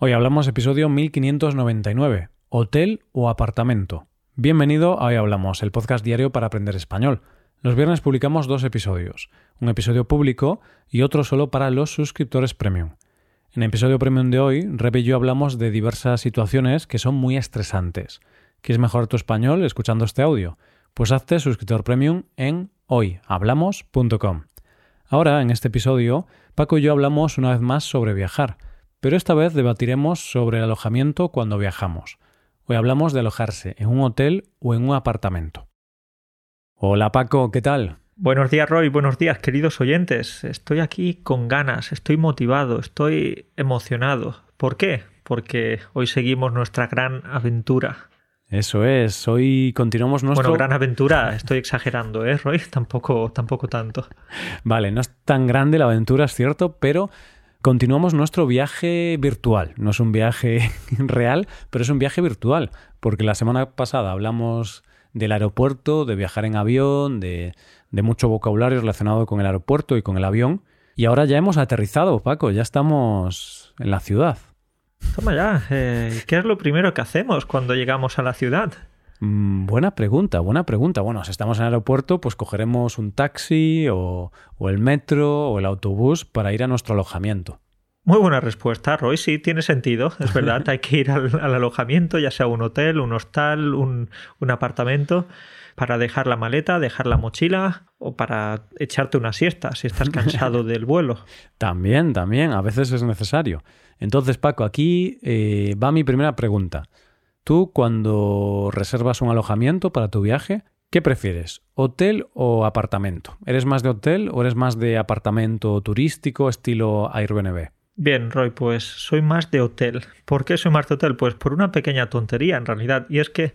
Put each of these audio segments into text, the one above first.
Hoy hablamos episodio 1599, hotel o apartamento. Bienvenido a Hoy Hablamos, el podcast diario para aprender español. Los viernes publicamos dos episodios, un episodio público y otro solo para los suscriptores premium. En el episodio premium de hoy, Reb y yo hablamos de diversas situaciones que son muy estresantes. ¿Quieres mejorar tu español escuchando este audio? Pues hazte suscriptor premium en hoyhablamos.com. Ahora, en este episodio, Paco y yo hablamos una vez más sobre viajar pero esta vez debatiremos sobre el alojamiento cuando viajamos. Hoy hablamos de alojarse en un hotel o en un apartamento. Hola Paco, ¿qué tal? Buenos días Roy, buenos días queridos oyentes. Estoy aquí con ganas, estoy motivado, estoy emocionado. ¿Por qué? Porque hoy seguimos nuestra gran aventura. Eso es, hoy continuamos nuestro... Bueno, gran aventura, estoy exagerando, ¿eh, Roy? Tampoco, tampoco tanto. Vale, no es tan grande la aventura, es cierto, pero continuamos nuestro viaje virtual. No es un viaje real, pero es un viaje virtual, porque la semana pasada hablamos del aeropuerto, de viajar en avión, de, mucho vocabulario relacionado con el aeropuerto y con el avión. Y ahora ya hemos aterrizado, Paco, ya estamos en la ciudad. Toma ya, eh, ¿qué es lo primero que hacemos cuando llegamos a la ciudad? Mm, buena pregunta, buena pregunta. Bueno, si estamos en el aeropuerto, pues cogeremos un taxi o, el metro o el autobús para ir a nuestro alojamiento. Muy buena respuesta, Roy. Sí, tiene sentido. Es verdad, hay que ir al, alojamiento, ya sea un hotel, un hostal, un, un, apartamento, para dejar la maleta, dejar la mochila o para echarte una siesta si estás cansado del vuelo. También, también, a veces es necesario. Entonces, Paco, aquí eh, va mi primera pregunta. Tú cuando reservas un alojamiento para tu viaje, ¿qué prefieres? ¿Hotel o apartamento? ¿Eres más de hotel o eres más de apartamento turístico estilo Airbnb? Bien, Roy, pues soy más de hotel. ¿Por qué soy más de hotel? Pues por una pequeña tontería en realidad, y es que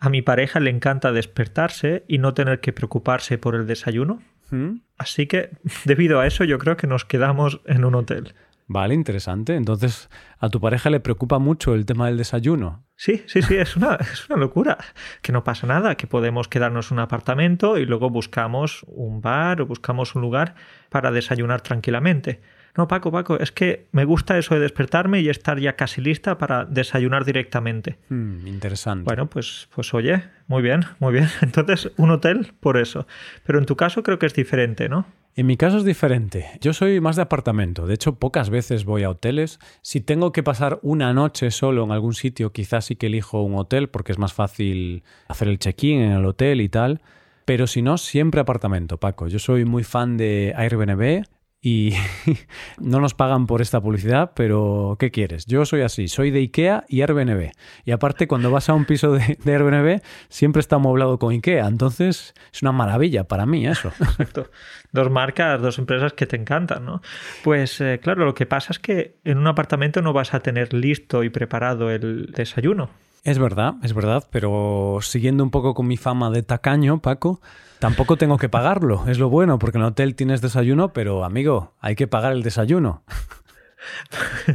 a mi pareja le encanta despertarse y no tener que preocuparse por el desayuno. ¿Mm? Así que, debido a eso, yo creo que nos quedamos en un hotel. Vale, interesante. Entonces, ¿a tu pareja le preocupa mucho el tema del desayuno? Sí, sí, sí, es una, es una locura. Que no pasa nada, que podemos quedarnos en un apartamento y luego buscamos un bar o buscamos un lugar para desayunar tranquilamente. No, Paco, Paco, es que me gusta eso de despertarme y estar ya casi lista para desayunar directamente. Hmm, interesante. Bueno, pues, pues oye, muy bien, muy bien. Entonces, un hotel por eso. Pero en tu caso creo que es diferente, ¿no? En mi caso es diferente. Yo soy más de apartamento. De hecho, pocas veces voy a hoteles. Si tengo que pasar una noche solo en algún sitio, quizás sí que elijo un hotel porque es más fácil hacer el check-in en el hotel y tal. Pero si no, siempre apartamento, Paco. Yo soy muy fan de Airbnb y no nos pagan por esta publicidad, pero ¿qué quieres? Yo soy así, soy de IKEA y Airbnb. Y aparte, cuando vas a un piso de, Airbnb, siempre está amueblado con IKEA. Entonces, es una maravilla para mí eso. Exacto. Dos marcas, dos empresas que te encantan, ¿no? Pues eh, claro, lo que pasa es que en un apartamento no vas a tener listo y preparado el desayuno. Es verdad, es verdad, pero siguiendo un poco con mi fama de tacaño, Paco, tampoco tengo que pagarlo. Es lo bueno, porque en el hotel tienes desayuno, pero amigo, hay que pagar el desayuno.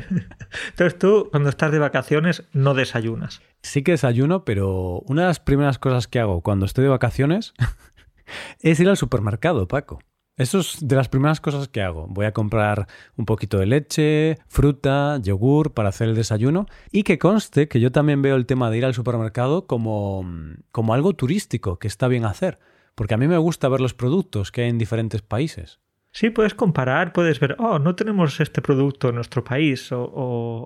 Entonces tú, cuando estás de vacaciones, no desayunas. Sí que desayuno, pero una de las primeras cosas que hago cuando estoy de vacaciones es ir al supermercado, Paco. Eso es de las primeras cosas que hago. Voy a comprar un poquito de leche, fruta, yogur para hacer el desayuno y que conste que yo también veo el tema de ir al supermercado como, como algo turístico que está bien hacer, porque a mí me gusta ver los productos que hay en diferentes países. Sí, puedes comparar, puedes ver, oh, no tenemos este producto en nuestro país, o,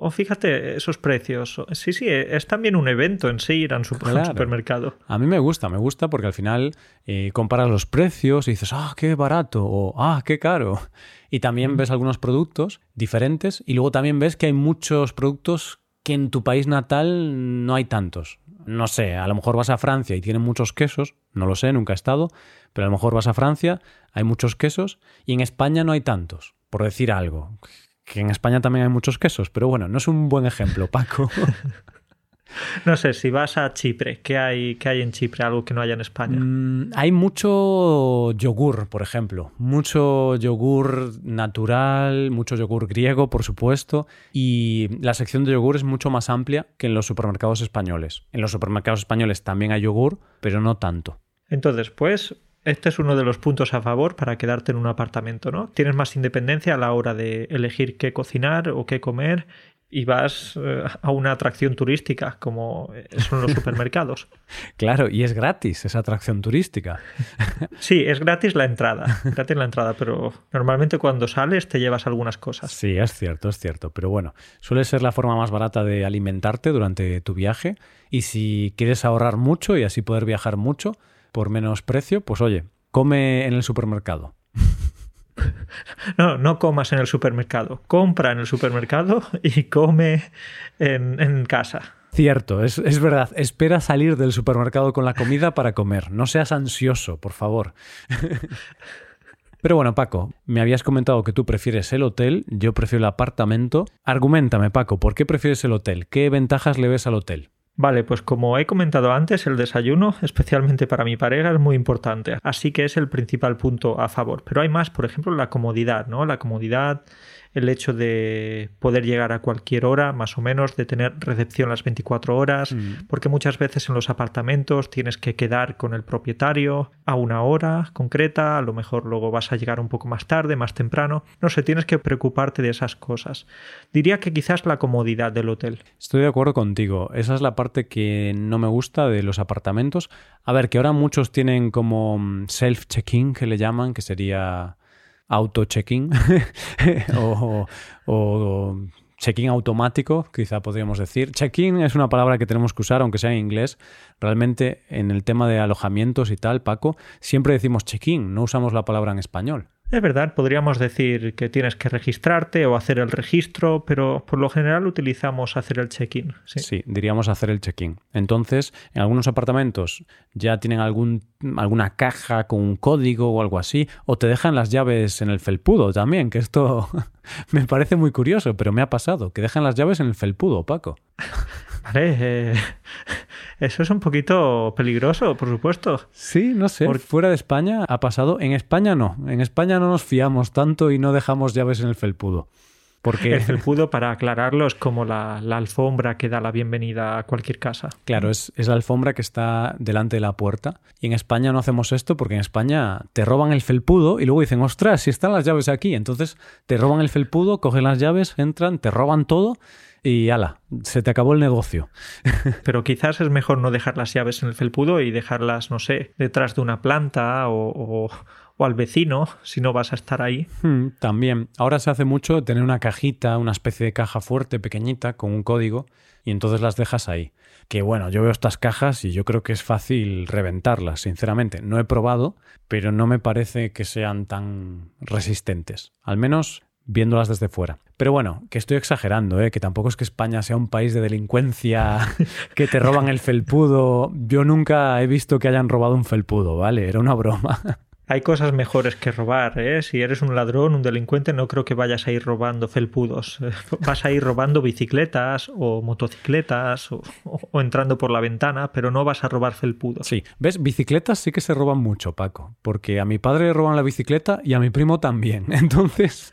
o, fíjate esos precios. Sí, sí, es también un evento en sí ir a un, supermercado. A mí me gusta, me gusta porque al final eh, comparas los precios y dices, ah, qué barato, o ah, qué caro. Y también ves algunos productos diferentes y luego también ves que hay muchos productos que en tu país natal no hay tantos. No sé, a lo mejor vas a Francia y tienen muchos quesos, no lo sé, nunca he estado, pero a lo mejor vas a Francia, hay muchos quesos y en España no hay tantos, por decir algo. Que en España también hay muchos quesos, pero bueno, no es un buen ejemplo, Paco. No sé, si vas a Chipre, ¿qué hay, qué hay en Chipre? Algo que no haya en España. Mm, hay mucho yogur, por ejemplo. Mucho yogur natural, mucho yogur griego, por supuesto. Y la sección de yogur es mucho más amplia que en los supermercados españoles. En los supermercados españoles también hay yogur, pero no tanto. Entonces, pues, este es uno de los puntos a favor para quedarte en un apartamento, ¿no? Tienes más independencia a la hora de elegir qué cocinar o qué comer y vas eh, a una atracción turística como son los supermercados. claro, y es gratis esa atracción turística. sí, es gratis la entrada, gratis la entrada, pero normalmente cuando sales te llevas algunas cosas. Sí, es cierto, es cierto, pero bueno, suele ser la forma más barata de alimentarte durante tu viaje y si quieres ahorrar mucho y así poder viajar mucho por menos precio, pues oye, come en el supermercado. No, no comas en el supermercado. Compra en el supermercado y come en, casa. Cierto, es, es, verdad. Espera salir del supermercado con la comida para comer. No seas ansioso, por favor. Pero bueno, Paco, me habías comentado que tú prefieres el hotel, yo prefiero el apartamento. Argumentame, Paco, ¿por qué prefieres el hotel? ¿Qué ventajas le ves al hotel? Vale, pues como he comentado antes, el desayuno, especialmente para mi pareja, es muy importante, así que es el principal punto a favor. Pero hay más, por ejemplo, la comodidad, ¿no? La comodidad el hecho de poder llegar a cualquier hora, más o menos, de tener recepción las 24 horas, mm. porque muchas veces en los apartamentos tienes que quedar con el propietario a una hora concreta, a lo mejor luego vas a llegar un poco más tarde, más temprano, no sé, tienes que preocuparte de esas cosas. Diría que quizás la comodidad del hotel. Estoy de acuerdo contigo, esa es la parte que no me gusta de los apartamentos. A ver, que ahora muchos tienen como mm, self-check-in, que le llaman, que sería auto-checking o, o, check-in automático, quizá podríamos decir. Check-in es una palabra que tenemos que usar, aunque sea en inglés. Realmente en el tema de alojamientos y tal, Paco, siempre decimos check-in, no usamos la palabra en español. Es verdad, podríamos decir que tienes que registrarte o hacer el registro, pero por lo general utilizamos hacer el check-in. Sí. diríamos hacer el check-in. Entonces, en algunos apartamentos ya tienen algún, alguna caja con un código o algo así, o te dejan las llaves en el felpudo también, que esto me parece muy curioso, pero me ha pasado, que dejan las llaves en el felpudo, Paco. Vale, eh, eso es un poquito peligroso, por supuesto. Sí, no sé. Fuera de España ha pasado. En España no. En España no nos fiamos tanto y no dejamos llaves en el felpudo. Porque... El felpudo, para aclararlo, es como la, alfombra que da la bienvenida a cualquier casa. Claro, es, es, la alfombra que está delante de la puerta. Y en España no hacemos esto porque en España te roban el felpudo y luego dicen, ostras, si están las llaves aquí. Entonces te roban el felpudo, cogen las llaves, entran, te roban todo y ala, se te acabó el negocio. Pero quizás es mejor no dejar las llaves en el felpudo y dejarlas, no sé, detrás de una planta o, al vecino si no vas a estar ahí. Hmm, también. Ahora se hace mucho tener una cajita, una especie de caja fuerte, pequeñita, con un código, y entonces las dejas ahí. Que bueno, yo veo estas cajas y yo creo que es fácil reventarlas, sinceramente. No he probado, pero no me parece que sean tan resistentes. Al menos viéndolas desde fuera. Pero bueno, que estoy exagerando, ¿eh? que tampoco es que España sea un país de delincuencia, que te roban el felpudo. Yo nunca he visto que hayan robado un felpudo, ¿vale? Era una broma. Hay cosas mejores que robar, ¿eh? Si eres un ladrón, un delincuente, no creo que vayas a ir robando felpudos. Vas a ir robando bicicletas o motocicletas o, entrando por la ventana, pero no vas a robar felpudos. Sí, ¿ves? Bicicletas sí que se roban mucho, Paco, porque a mi padre le roban la bicicleta y a mi primo también. Entonces,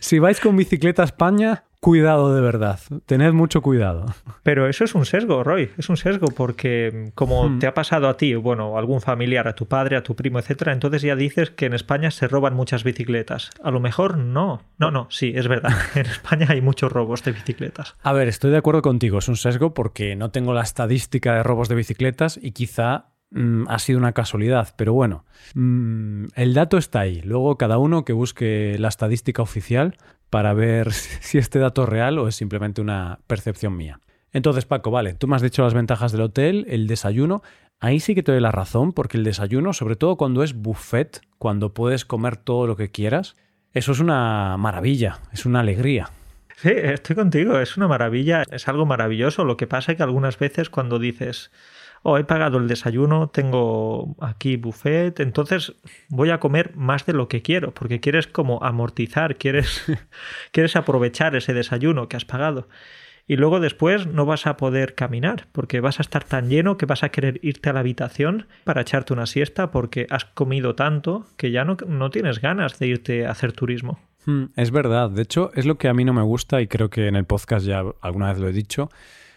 si vais con bicicleta a España, cuidado de verdad. Tened mucho cuidado. Pero eso es un sesgo, Roy. Es un sesgo porque como hmm. te ha pasado a ti, bueno, algún familiar, a tu padre, a tu primo, etcétera, entonces ya dices que en España se roban muchas bicicletas. A lo mejor no. No, no, sí, es verdad. En España hay muchos robos de bicicletas. A ver, estoy de acuerdo contigo. Es un sesgo porque no tengo la estadística de robos de bicicletas y quizá mm, ha sido una casualidad, pero bueno, mm, el dato está ahí. Luego cada uno que busque la estadística oficial para ver si este dato es real o es simplemente una percepción mía. Entonces, Paco, vale, tú me has dicho las ventajas del hotel, el desayuno. Ahí sí que te doy la razón, porque el desayuno, sobre todo cuando es buffet, cuando puedes comer todo lo que quieras, eso es una maravilla, es una alegría. Sí, estoy contigo, es una maravilla, es algo maravilloso. Lo que pasa es que algunas veces cuando dices, oh, he pagado el desayuno, tengo aquí buffet, entonces voy a comer más de lo que quiero, porque quieres como amortizar, quieres, quieres aprovechar ese desayuno que has pagado. Y luego después no vas a poder caminar, porque vas a estar tan lleno que vas a querer irte a la habitación para echarte una siesta porque has comido tanto que ya no, no tienes ganas de irte a hacer turismo. Hmm, es verdad, de hecho es lo que a mí no me gusta y creo que en el podcast ya alguna vez lo he dicho,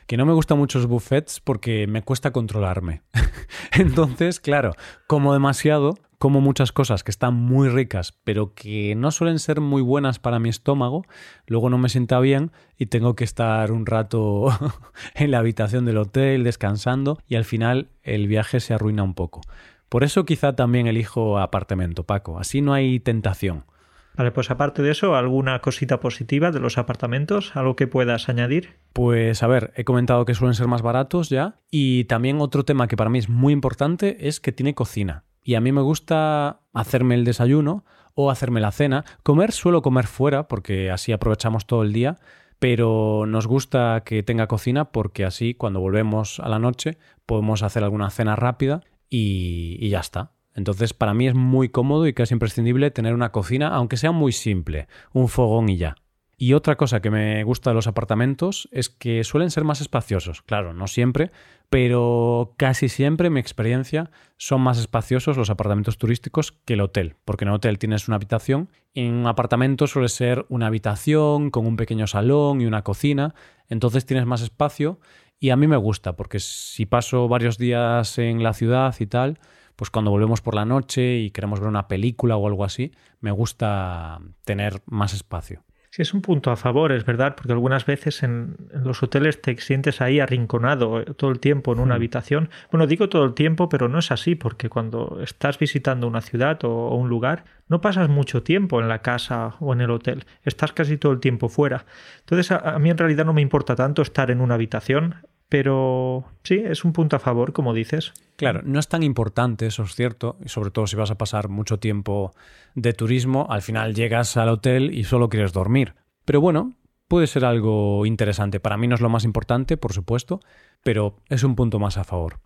que no me gustan mucho los buffets porque me cuesta controlarme. Entonces, claro, como demasiado, como muchas cosas que están muy ricas, pero que no suelen ser muy buenas para mi estómago, luego no me sienta bien y tengo que estar un rato en la habitación del hotel descansando y al final el viaje se arruina un poco. Por eso quizá también elijo apartamento, Paco, así no hay tentación. Vale, pues aparte de eso, ¿alguna cosita positiva de los apartamentos? ¿Algo que puedas añadir? Pues a ver, he comentado que suelen ser más baratos ya y también otro tema que para mí es muy importante es que tiene cocina. Y a mí me gusta hacerme el desayuno o hacerme la cena. Comer suelo comer fuera porque así aprovechamos todo el día, pero nos gusta que tenga cocina porque así cuando volvemos a la noche podemos hacer alguna cena rápida y, y ya está. Entonces, para mí es muy cómodo y casi imprescindible tener una cocina, aunque sea muy simple, un fogón y ya. Y otra cosa que me gusta de los apartamentos es que suelen ser más espaciosos. Claro, no siempre, pero casi siempre, en mi experiencia, son más espaciosos los apartamentos turísticos que el hotel. Porque en el hotel tienes una habitación, en un apartamento suele ser una habitación con un pequeño salón y una cocina. Entonces tienes más espacio y a mí me gusta, porque si paso varios días en la ciudad y tal, pues cuando volvemos por la noche y queremos ver una película o algo así, me gusta tener más espacio. Sí, es un punto a favor, es verdad, porque algunas veces en, los hoteles te sientes ahí arrinconado eh, todo el tiempo en una hmm. habitación. Bueno, digo todo el tiempo, pero no es así, porque cuando estás visitando una ciudad o, un lugar, no pasas mucho tiempo en la casa o en el hotel, estás casi todo el tiempo fuera. Entonces, a mí en realidad no me importa tanto estar en una habitación, pero sí, es un punto a favor, como dices. Claro, no es tan importante, eso es cierto, y sobre todo si vas a pasar mucho tiempo de turismo, al final llegas al hotel y solo quieres dormir. Pero bueno, puede ser algo interesante. Para mí no es lo más importante, por supuesto, pero es un punto más a favor.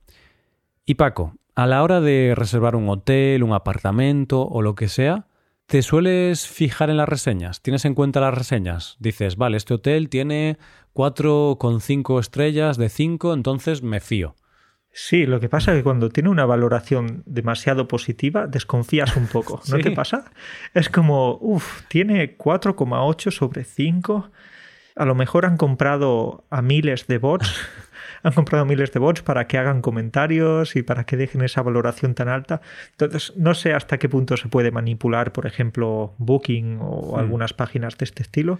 Y Paco, a la hora de reservar un hotel, un apartamento o lo que sea, ¿Te sueles fijar en las reseñas? ¿Tienes en cuenta las reseñas? Dices, vale, este hotel tiene 4,5 estrellas de 5, entonces me fío. Sí, lo que pasa es que cuando tiene una valoración demasiado positiva, desconfías un poco, ¿no te pasa? Es como, uff, tiene 4,8 sobre 5. A lo mejor han comprado a miles de bots han comprado miles de bots para que hagan comentarios y para que dejen esa valoración tan alta. Entonces, no sé hasta qué punto se puede manipular, por ejemplo, Booking o algunas páginas de este estilo,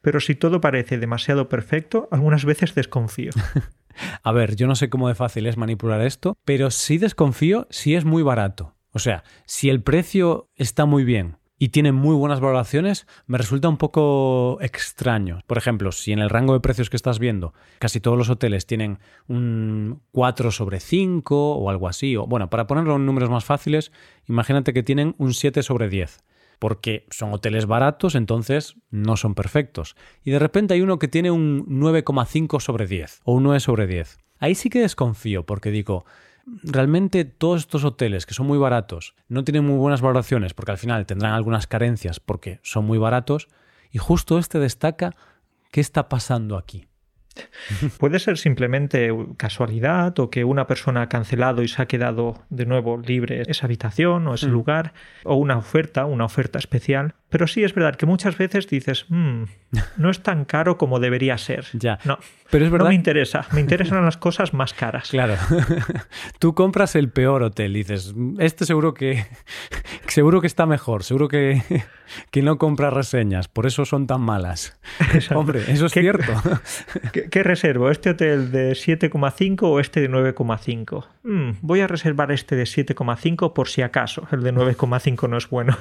pero si todo parece demasiado perfecto, algunas veces desconfío. A ver, yo no sé cómo de fácil es manipular esto, pero sí desconfío si es muy barato. O sea, si el precio está muy bien, y tiene muy buenas valoraciones, me resulta un poco extraño. Por ejemplo, si en el rango de precios que estás viendo casi todos los hoteles tienen un 4 sobre 5 o algo así, o bueno, para ponerlo en números más fáciles, imagínate que tienen un 7 sobre 10 porque son hoteles baratos, entonces no son perfectos. Y de repente hay uno que tiene un 9,5 sobre 10 o un 9 sobre 10. Ahí sí que desconfío porque digo, realmente todos estos hoteles que son muy baratos no tienen muy buenas valoraciones porque al final tendrán algunas carencias porque son muy baratos y justo este destaca qué está pasando aquí. Puede ser simplemente casualidad o que una persona ha cancelado y se ha quedado de nuevo libre esa habitación o ese mm. lugar o una oferta, una oferta especial. Pero sí es verdad que muchas veces dices, mm, no es tan caro como debería ser. Ya. No, pero es verdad. No me interesa. Me interesan las cosas más caras. Claro. Tú compras el peor hotel y dices, este seguro que seguro que está mejor, seguro que, que no compra reseñas, por eso son tan malas. Hombre, eso es cierto. ¿qué, reservo? ¿Este hotel de 7,5 o este de 9,5? Mm, voy a reservar este de 7,5 por si acaso. El de 9,5 no es bueno.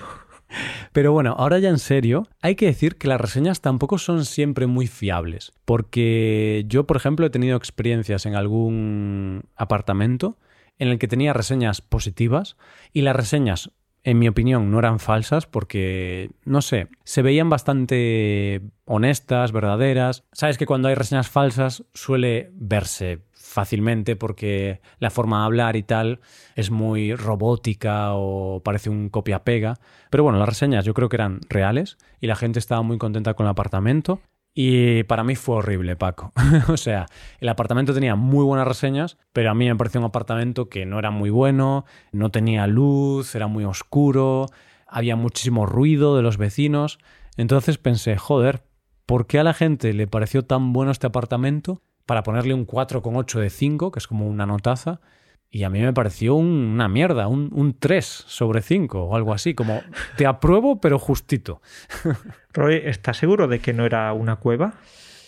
Pero bueno, ahora ya en serio, hay que decir que las reseñas tampoco son siempre muy fiables, porque yo, por ejemplo, he tenido experiencias en algún apartamento en el que tenía reseñas positivas y las reseñas en mi opinión, no eran falsas porque, no sé, se veían bastante honestas, verdaderas. Sabes que cuando hay reseñas falsas suele verse fácilmente porque la forma de hablar y tal es muy robótica o parece un copia-pega. Pero bueno, las reseñas yo creo que eran reales y la gente estaba muy contenta con el apartamento. Y para mí fue horrible, Paco. o sea, el apartamento tenía muy buenas reseñas, pero a mí me pareció un apartamento que no era muy bueno, no tenía luz, era muy oscuro, había muchísimo ruido de los vecinos. Entonces pensé, joder, ¿por qué a la gente le pareció tan bueno este apartamento para ponerle un 4,8 de 5, que es como una notaza, y a mí me pareció una mierda, un, un 3 sobre 5 o algo así, como te apruebo pero justito. Roy, ¿estás seguro de que no era una cueva?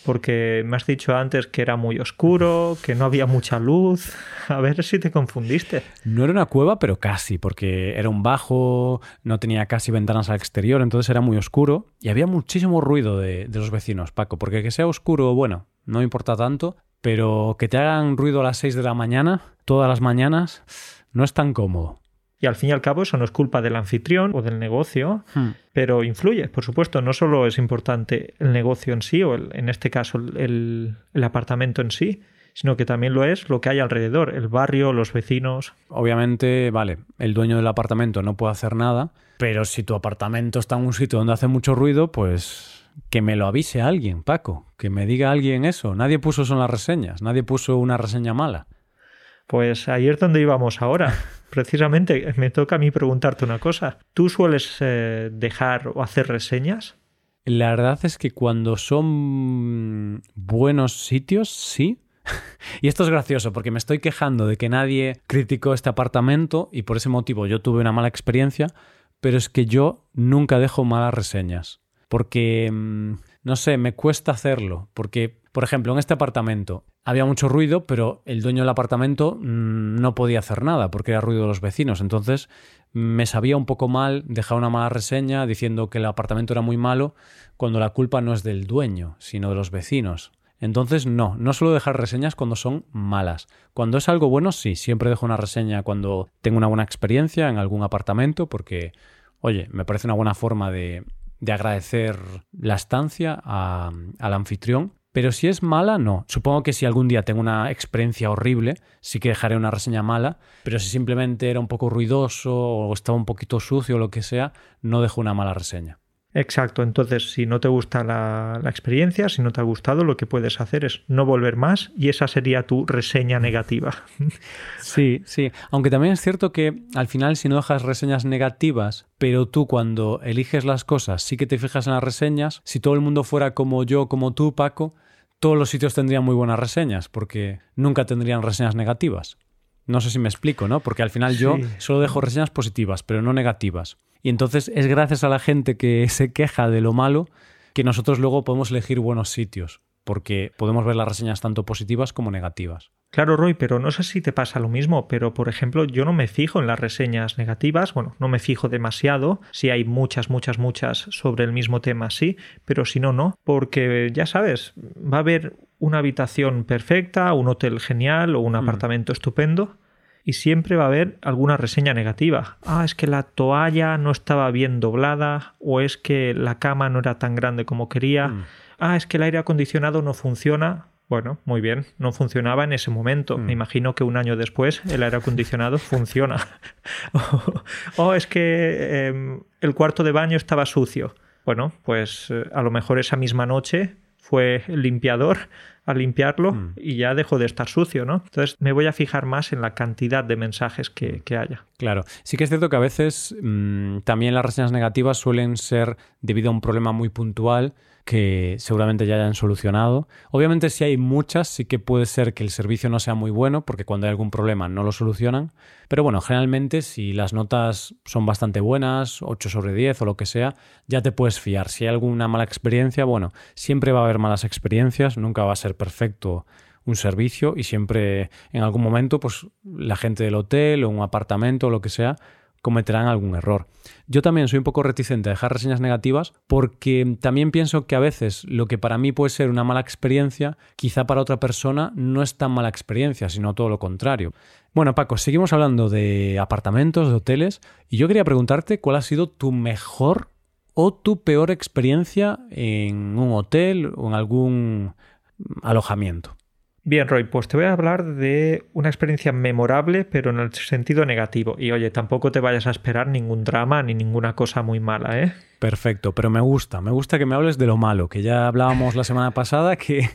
porque me has dicho antes que era muy oscuro, que no había mucha luz. A ver si te confundiste. No era una cueva, pero casi, porque era un bajo, no tenía casi ventanas al exterior, entonces era muy oscuro y había muchísimo ruido de, los vecinos, Paco, porque que sea oscuro, bueno, no importa tanto, pero que te hagan ruido a las 6 de la mañana, todas las mañanas, no es tan cómodo. Y al fin y al cabo eso no es culpa del anfitrión o del negocio, hmm. pero influye, por supuesto. No solo es importante el negocio en sí, o en este caso el, el apartamento en sí, sino que también lo es lo que hay alrededor, el barrio, los vecinos. Obviamente, vale, el dueño del apartamento no puede hacer nada, pero si tu apartamento está en un sitio donde hace mucho ruido, pues que me lo avise alguien, Paco, que me diga alguien eso. Nadie puso eso en las reseñas, nadie puso una reseña mala. Pues ahí es donde íbamos ahora. Precisamente me toca a mí preguntarte una cosa. ¿Tú sueles eh, dejar o hacer reseñas? La verdad es que cuando son buenos sitios, sí. y esto es gracioso porque me estoy quejando de que nadie criticó este apartamento y por ese motivo yo tuve una mala experiencia, pero es que yo nunca dejo malas reseñas. Porque, mm, no sé, me cuesta hacerlo. Porque, por ejemplo, en este apartamento había mucho ruido, pero el dueño del apartamento mm, no podía hacer nada porque era ruido de los vecinos. Entonces me sabía un poco mal dejar una mala reseña diciendo que el apartamento era muy malo cuando la culpa no es del dueño, sino de los vecinos. Entonces no, no suelo dejar reseñas cuando son malas. Cuando es algo bueno, sí, siempre dejo una reseña cuando tengo una buena experiencia en algún apartamento porque, oye, me parece una buena forma de, de agradecer la estancia al anfitrión pero si es mala, no. Supongo que si algún día tengo una experiencia horrible, sí que dejaré una reseña mala, pero si simplemente era un poco ruidoso o estaba un poquito sucio o lo que sea, no dejo una mala reseña. Exacto, entonces si no te gusta la, experiencia, si no te ha gustado, lo que puedes hacer es no volver más y esa sería tu reseña negativa. Sí, sí, aunque también es cierto que al final si no dejas reseñas negativas, pero tú cuando eliges las cosas sí que te fijas en las reseñas, si todo el mundo fuera como yo, como tú, Paco, todos los sitios tendrían muy buenas reseñas, porque nunca tendrían reseñas negativas. No sé si me explico, ¿no? Porque al final yo solo dejo reseñas positivas, pero no negativas. Y entonces es gracias a la gente que se queja de lo malo que nosotros luego podemos elegir buenos sitios, porque podemos ver las reseñas tanto positivas como negativas. Claro, Roy, pero no sé si te pasa lo mismo, pero por ejemplo, yo no me fijo en las reseñas negativas, bueno, no me fijo demasiado, si hay muchas, muchas, muchas sobre el mismo tema, sí, pero si no, no, porque ya sabes, va a haber una habitación perfecta, un hotel genial o un mm. apartamento estupendo, y siempre va a haber alguna reseña negativa. Ah, es que la toalla no estaba bien doblada, o es que la cama no era tan grande como quería. Mm. Ah, es que el aire acondicionado no funciona. Bueno, muy bien, no funcionaba en ese momento. Me mm. imagino que un año después el aire acondicionado funciona. o, es que em, el cuarto de baño estaba sucio. Bueno, pues eh, a lo mejor esa misma noche fue limpiador a limpiarlo mm. y ya dejó de estar sucio, ¿no? Entonces me voy a fijar más en la cantidad de mensajes que, haya. Claro, sí que es cierto que a veces mm, también las reseñas negativas suelen ser debido a un problema muy puntual que seguramente ya hayan solucionado. Obviamente si hay muchas sí que puede ser que el servicio no sea muy bueno porque cuando hay algún problema no lo solucionan. Pero bueno, generalmente si las notas son bastante buenas, 8 sobre 10 o lo que sea, ya te puedes fiar. Si hay alguna mala experiencia, bueno, siempre va a haber malas experiencias, nunca va a ser perfecto un servicio y siempre en algún momento pues la gente del hotel o un apartamento o lo que sea cometerán algún error. Yo también soy un poco reticente a dejar reseñas negativas porque también pienso que a veces lo que para mí puede ser una mala experiencia, quizá para otra persona no es tan mala experiencia, sino todo lo contrario. Bueno, Paco, seguimos hablando de apartamentos, de hoteles, y yo quería preguntarte cuál ha sido tu mejor o tu peor experiencia en un hotel o en algún alojamiento. Bien, Roy, pues te voy a hablar de una experiencia memorable, pero en el sentido negativo. Y oye, tampoco te vayas a esperar ningún drama ni ninguna cosa muy mala, ¿eh? Perfecto, pero me gusta, me gusta que me hables de lo malo, que ya hablábamos la semana pasada, que,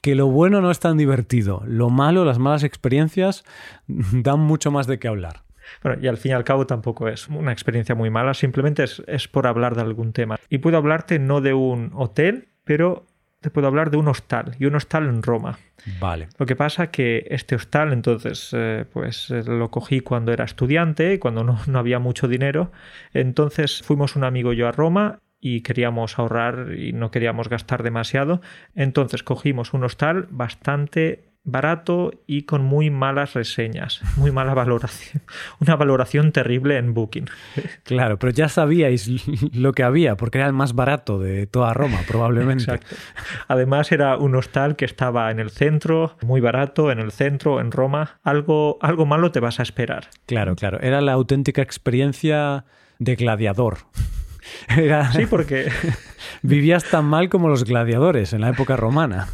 que lo bueno no es tan divertido. Lo malo, las malas experiencias, dan mucho más de qué hablar. Bueno, y al fin y al cabo tampoco es una experiencia muy mala, simplemente es, es por hablar de algún tema. Y puedo hablarte no de un hotel, pero te puedo hablar de un hostal y un hostal en Roma. Vale. Lo que pasa que este hostal, entonces, eh, pues eh, lo cogí cuando era estudiante, cuando no, no había mucho dinero. Entonces fuimos un amigo y yo a Roma y queríamos ahorrar y no queríamos gastar demasiado. Entonces cogimos un hostal bastante barato y con muy malas reseñas, muy mala valoración, una valoración terrible en Booking. Claro, pero ya sabíais lo que había, porque era el más barato de toda Roma, probablemente. Exacto. Además era un hostal que estaba en el centro, muy barato, en el centro, en Roma. Algo, algo malo te vas a esperar. Claro, claro. Era la auténtica experiencia de gladiador. Era... Sí, porque... Vivías tan mal como los gladiadores en la época romana.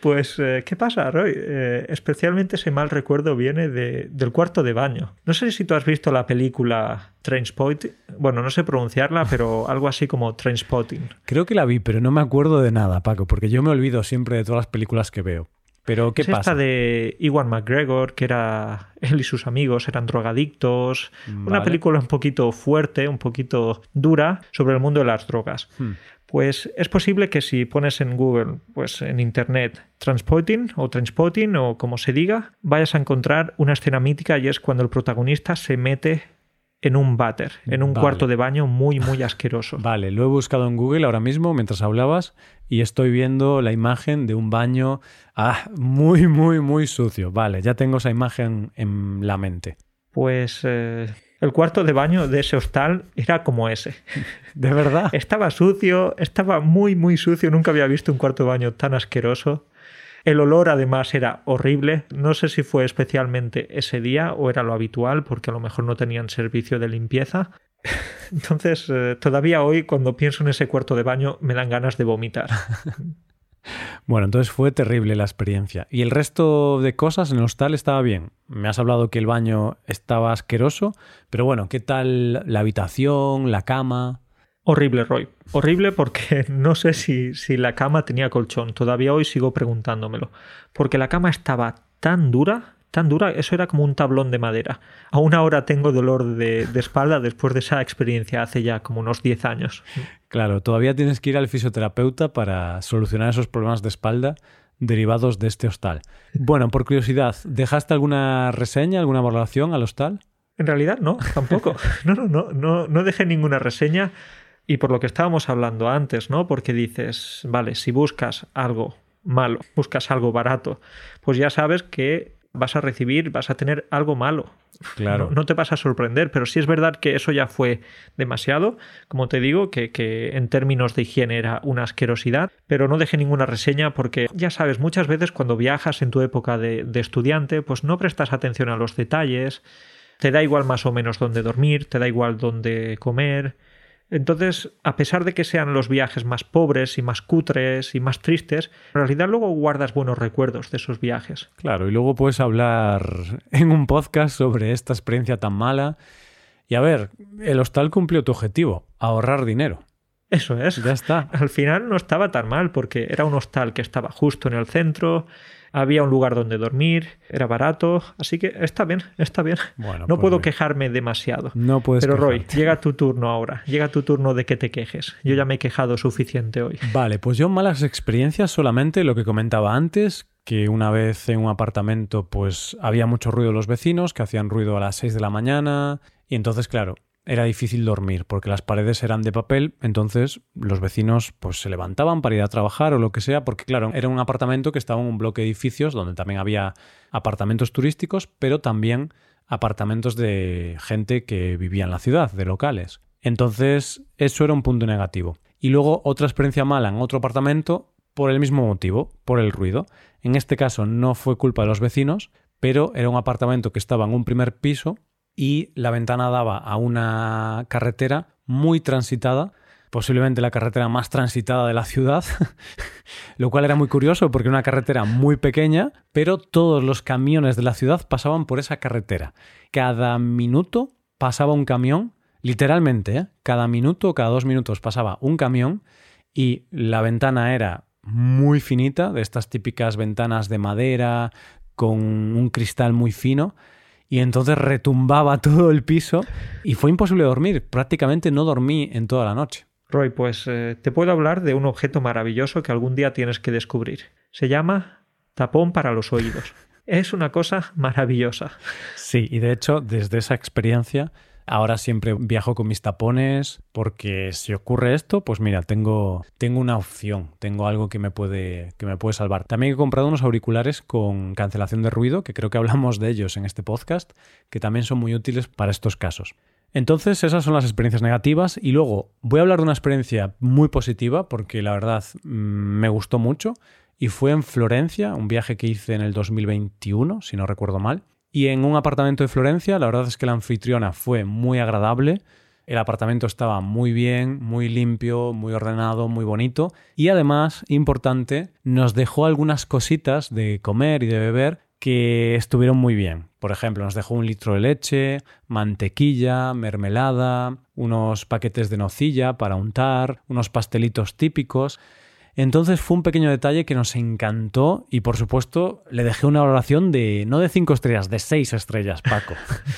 Pues, eh, ¿qué pasa, Roy? Eh, especialmente ese mal recuerdo viene de, del cuarto de baño. No sé si tú has visto la película Trainspotting. Bueno, no sé pronunciarla, pero algo así como Trainspotting. Creo que la vi, pero no me acuerdo de nada, Paco, porque yo me olvido siempre de todas las películas que veo. Pero, ¿qué es pasa? Esta de Iwan McGregor, que era él y sus amigos eran drogadictos. Vale. Una película un poquito fuerte, un poquito dura sobre el mundo de las drogas. Hmm. Pues es posible que si pones en Google, pues en Internet, Transpotting o Transpotting o como se diga, vayas a encontrar una escena mítica y es cuando el protagonista se mete en un váter, en un Vale. cuarto de baño muy, muy asqueroso. Vale, lo he buscado en Google ahora mismo mientras hablabas y estoy viendo la imagen de un baño ah, muy, muy, muy sucio. Vale, ya tengo esa imagen en la mente. Pues eh, el cuarto de baño de ese hostal era como ese. ¿De verdad? Estaba sucio, estaba muy, muy sucio. Nunca había visto un cuarto de baño tan asqueroso. El olor además era horrible. No sé si fue especialmente ese día o era lo habitual, porque a lo mejor no tenían servicio de limpieza. Entonces, eh, todavía hoy cuando pienso en ese cuarto de baño me dan ganas de vomitar. Bueno, entonces fue terrible la experiencia. ¿Y el resto de cosas en el hostal estaba bien? Me has hablado que el baño estaba asqueroso, pero bueno, ¿qué tal la habitación, la cama? Horrible, Roy. Horrible porque no sé si, si la cama tenía colchón. Todavía hoy sigo preguntándomelo. Porque la cama estaba tan dura, tan dura, eso era como un tablón de madera. Aún ahora tengo dolor de, de espalda después de esa experiencia hace ya como unos 10 años. Claro, todavía tienes que ir al fisioterapeuta para solucionar esos problemas de espalda derivados de este hostal. Bueno, por curiosidad, ¿dejaste alguna reseña, alguna valoración al hostal? En realidad no, tampoco. No, no, no, no, no dejé ninguna reseña. Y por lo que estábamos hablando antes, ¿no? Porque dices, vale, si buscas algo malo, buscas algo barato, pues ya sabes que vas a recibir, vas a tener algo malo. Claro. No, no te vas a sorprender, pero sí es verdad que eso ya fue demasiado, como te digo, que, que en términos de higiene era una asquerosidad, pero no dejé ninguna reseña porque ya sabes, muchas veces cuando viajas en tu época de, de estudiante, pues no prestas atención a los detalles, te da igual más o menos dónde dormir, te da igual dónde comer. Entonces, a pesar de que sean los viajes más pobres y más cutres y más tristes, en realidad luego guardas buenos recuerdos de esos viajes. Claro, y luego puedes hablar en un podcast sobre esta experiencia tan mala. Y a ver, el hostal cumplió tu objetivo, ahorrar dinero. Eso es. Ya está. Al final no estaba tan mal porque era un hostal que estaba justo en el centro, había un lugar donde dormir, era barato, así que está bien, está bien. Bueno, no pues puedo bien. quejarme demasiado. No puedes Pero Roy, llega tu turno ahora, llega tu turno de que te quejes. Yo ya me he quejado suficiente hoy. Vale, pues yo malas experiencias solamente lo que comentaba antes, que una vez en un apartamento pues había mucho ruido los vecinos, que hacían ruido a las 6 de la mañana, y entonces claro, era difícil dormir porque las paredes eran de papel, entonces los vecinos pues se levantaban para ir a trabajar o lo que sea, porque claro, era un apartamento que estaba en un bloque de edificios donde también había apartamentos turísticos, pero también apartamentos de gente que vivía en la ciudad, de locales. Entonces, eso era un punto negativo. Y luego otra experiencia mala en otro apartamento por el mismo motivo, por el ruido. En este caso no fue culpa de los vecinos, pero era un apartamento que estaba en un primer piso y la ventana daba a una carretera muy transitada, posiblemente la carretera más transitada de la ciudad, lo cual era muy curioso porque era una carretera muy pequeña, pero todos los camiones de la ciudad pasaban por esa carretera. Cada minuto pasaba un camión, literalmente, ¿eh? cada minuto cada dos minutos pasaba un camión y la ventana era muy finita, de estas típicas ventanas de madera con un cristal muy fino y entonces retumbaba todo el piso y fue imposible dormir. Prácticamente no dormí en toda la noche. Roy, pues eh, te puedo hablar de un objeto maravilloso que algún día tienes que descubrir. Se llama tapón para los oídos. Es una cosa maravillosa. Sí, y de hecho, desde esa experiencia, ahora siempre viajo con mis tapones porque si ocurre esto, pues mira, tengo, tengo una opción, tengo algo que me, puede, que me puede salvar. También he comprado unos auriculares con cancelación de ruido, que creo que hablamos de ellos en este podcast, que también son muy útiles para estos casos. Entonces, esas son las experiencias negativas. Y luego voy a hablar de una experiencia muy positiva, porque la verdad mm, me gustó mucho. Y fue en Florencia, un viaje que hice en el 2021, si no recuerdo mal. Y en un apartamento de Florencia, la verdad es que la anfitriona fue muy agradable. El apartamento estaba muy bien, muy limpio, muy ordenado, muy bonito. Y además, importante, nos dejó algunas cositas de comer y de beber que estuvieron muy bien. Por ejemplo, nos dejó un litro de leche, mantequilla, mermelada, unos paquetes de nocilla para untar, unos pastelitos típicos. Entonces fue un pequeño detalle que nos encantó y por supuesto le dejé una valoración de no de cinco estrellas, de seis estrellas, Paco.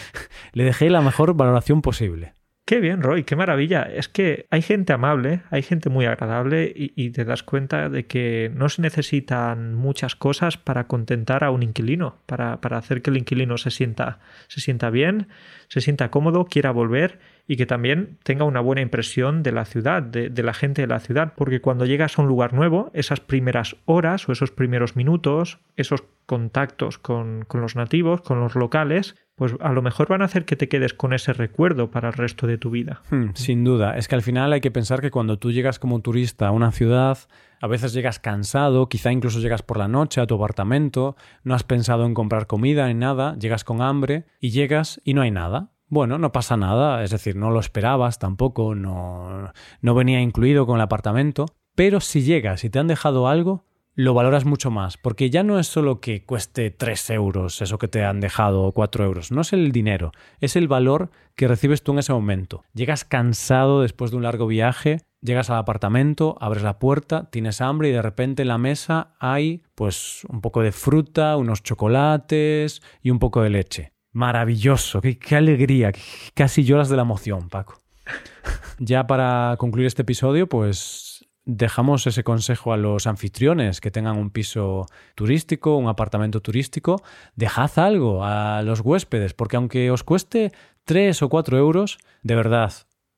le dejé la mejor valoración posible. Qué bien, Roy, qué maravilla. Es que hay gente amable, hay gente muy agradable y, te das cuenta de que no se necesitan muchas cosas para contentar a un inquilino, para, para hacer que el inquilino se sienta, se sienta bien, se sienta cómodo, quiera volver y que también tenga una buena impresión de la ciudad, de, de, la gente de la ciudad, porque cuando llegas a un lugar nuevo, esas primeras horas o esos primeros minutos, esos contactos con, con los nativos, con los locales, pues a lo mejor van a hacer que te quedes con ese recuerdo para el resto de tu vida. Hmm, sin duda, es que al final hay que pensar que cuando tú llegas como turista a una ciudad, a veces llegas cansado, quizá incluso llegas por la noche a tu apartamento, no has pensado en comprar comida ni nada, llegas con hambre y llegas y no hay nada. Bueno, no pasa nada, es decir, no lo esperabas tampoco, no, no venía incluido con el apartamento, pero si llegas y te han dejado algo, lo valoras mucho más, porque ya no es solo que cueste 3 euros eso que te han dejado o 4 euros, no es el dinero, es el valor que recibes tú en ese momento. Llegas cansado después de un largo viaje, llegas al apartamento, abres la puerta, tienes hambre y de repente en la mesa hay pues un poco de fruta, unos chocolates y un poco de leche. Maravilloso, qué, alegría, casi lloras de la emoción, Paco. Ya para concluir este episodio, pues dejamos ese consejo a los anfitriones que tengan un piso turístico, un apartamento turístico, dejad algo a los huéspedes, porque aunque os cueste 3 o 4 euros, de verdad,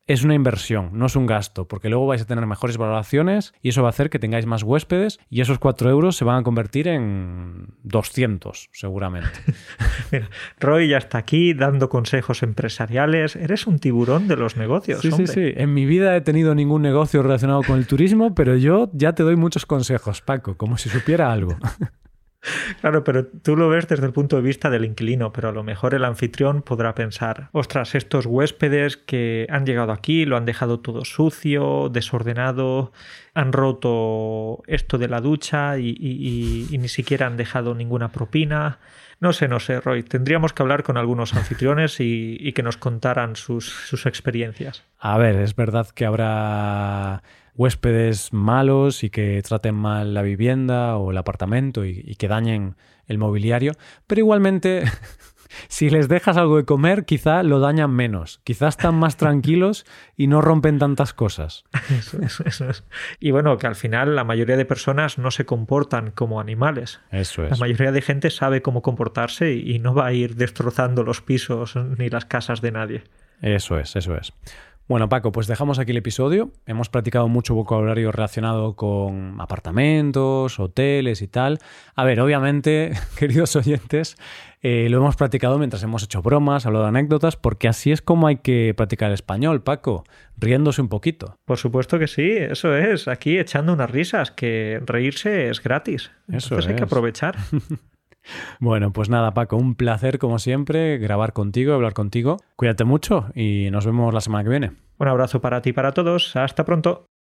es una inversión, no es un gasto, porque luego vais a tener mejores valoraciones y eso va a hacer que tengáis más huéspedes y esos 4 euros se van a convertir en 200, seguramente. Mira, Roy ya está aquí dando consejos empresariales. Eres un tiburón de los negocios. Sí, sí, sí. En mi vida he tenido ningún negocio relacionado con el turismo, pero yo ya te doy muchos consejos, Paco, como si supiera algo. Claro, pero tú lo ves desde el punto de vista del inquilino, pero a lo mejor el anfitrión podrá pensar, ostras, estos huéspedes que han llegado aquí, lo han dejado todo sucio, desordenado, han roto esto de la ducha y, ni siquiera han dejado ninguna propina. No sé, no sé, Roy. Tendríamos que hablar con algunos anfitriones y, y que nos contaran sus, sus experiencias. A ver, es verdad que habrá huéspedes malos y que traten mal la vivienda o el apartamento y, que dañen el mobiliario, pero igualmente si les dejas algo de comer, quizá lo dañan menos. Quizá están más tranquilos y no rompen tantas cosas. Eso, es. Y bueno, que al final la mayoría de personas no se comportan como animales. Eso es. La mayoría de gente sabe cómo comportarse y no va a ir destrozando los pisos ni las casas de nadie. Eso es, eso es. Bueno, Paco, pues dejamos aquí el episodio. Hemos practicado mucho vocabulario relacionado con apartamentos, hoteles y tal. A ver, obviamente, queridos oyentes, eh, lo hemos practicado mientras hemos hecho bromas, hablado de anécdotas, porque así es como hay que practicar el español, Paco, riéndose un poquito. Por supuesto que sí, eso es, aquí echando unas risas, que reírse es gratis. Eso Entonces hay que aprovechar. Bueno, pues nada, Paco, un placer como siempre grabar contigo, hablar contigo. Cuídate mucho y nos vemos la semana que viene. Un abrazo para ti y para todos. Hasta pronto.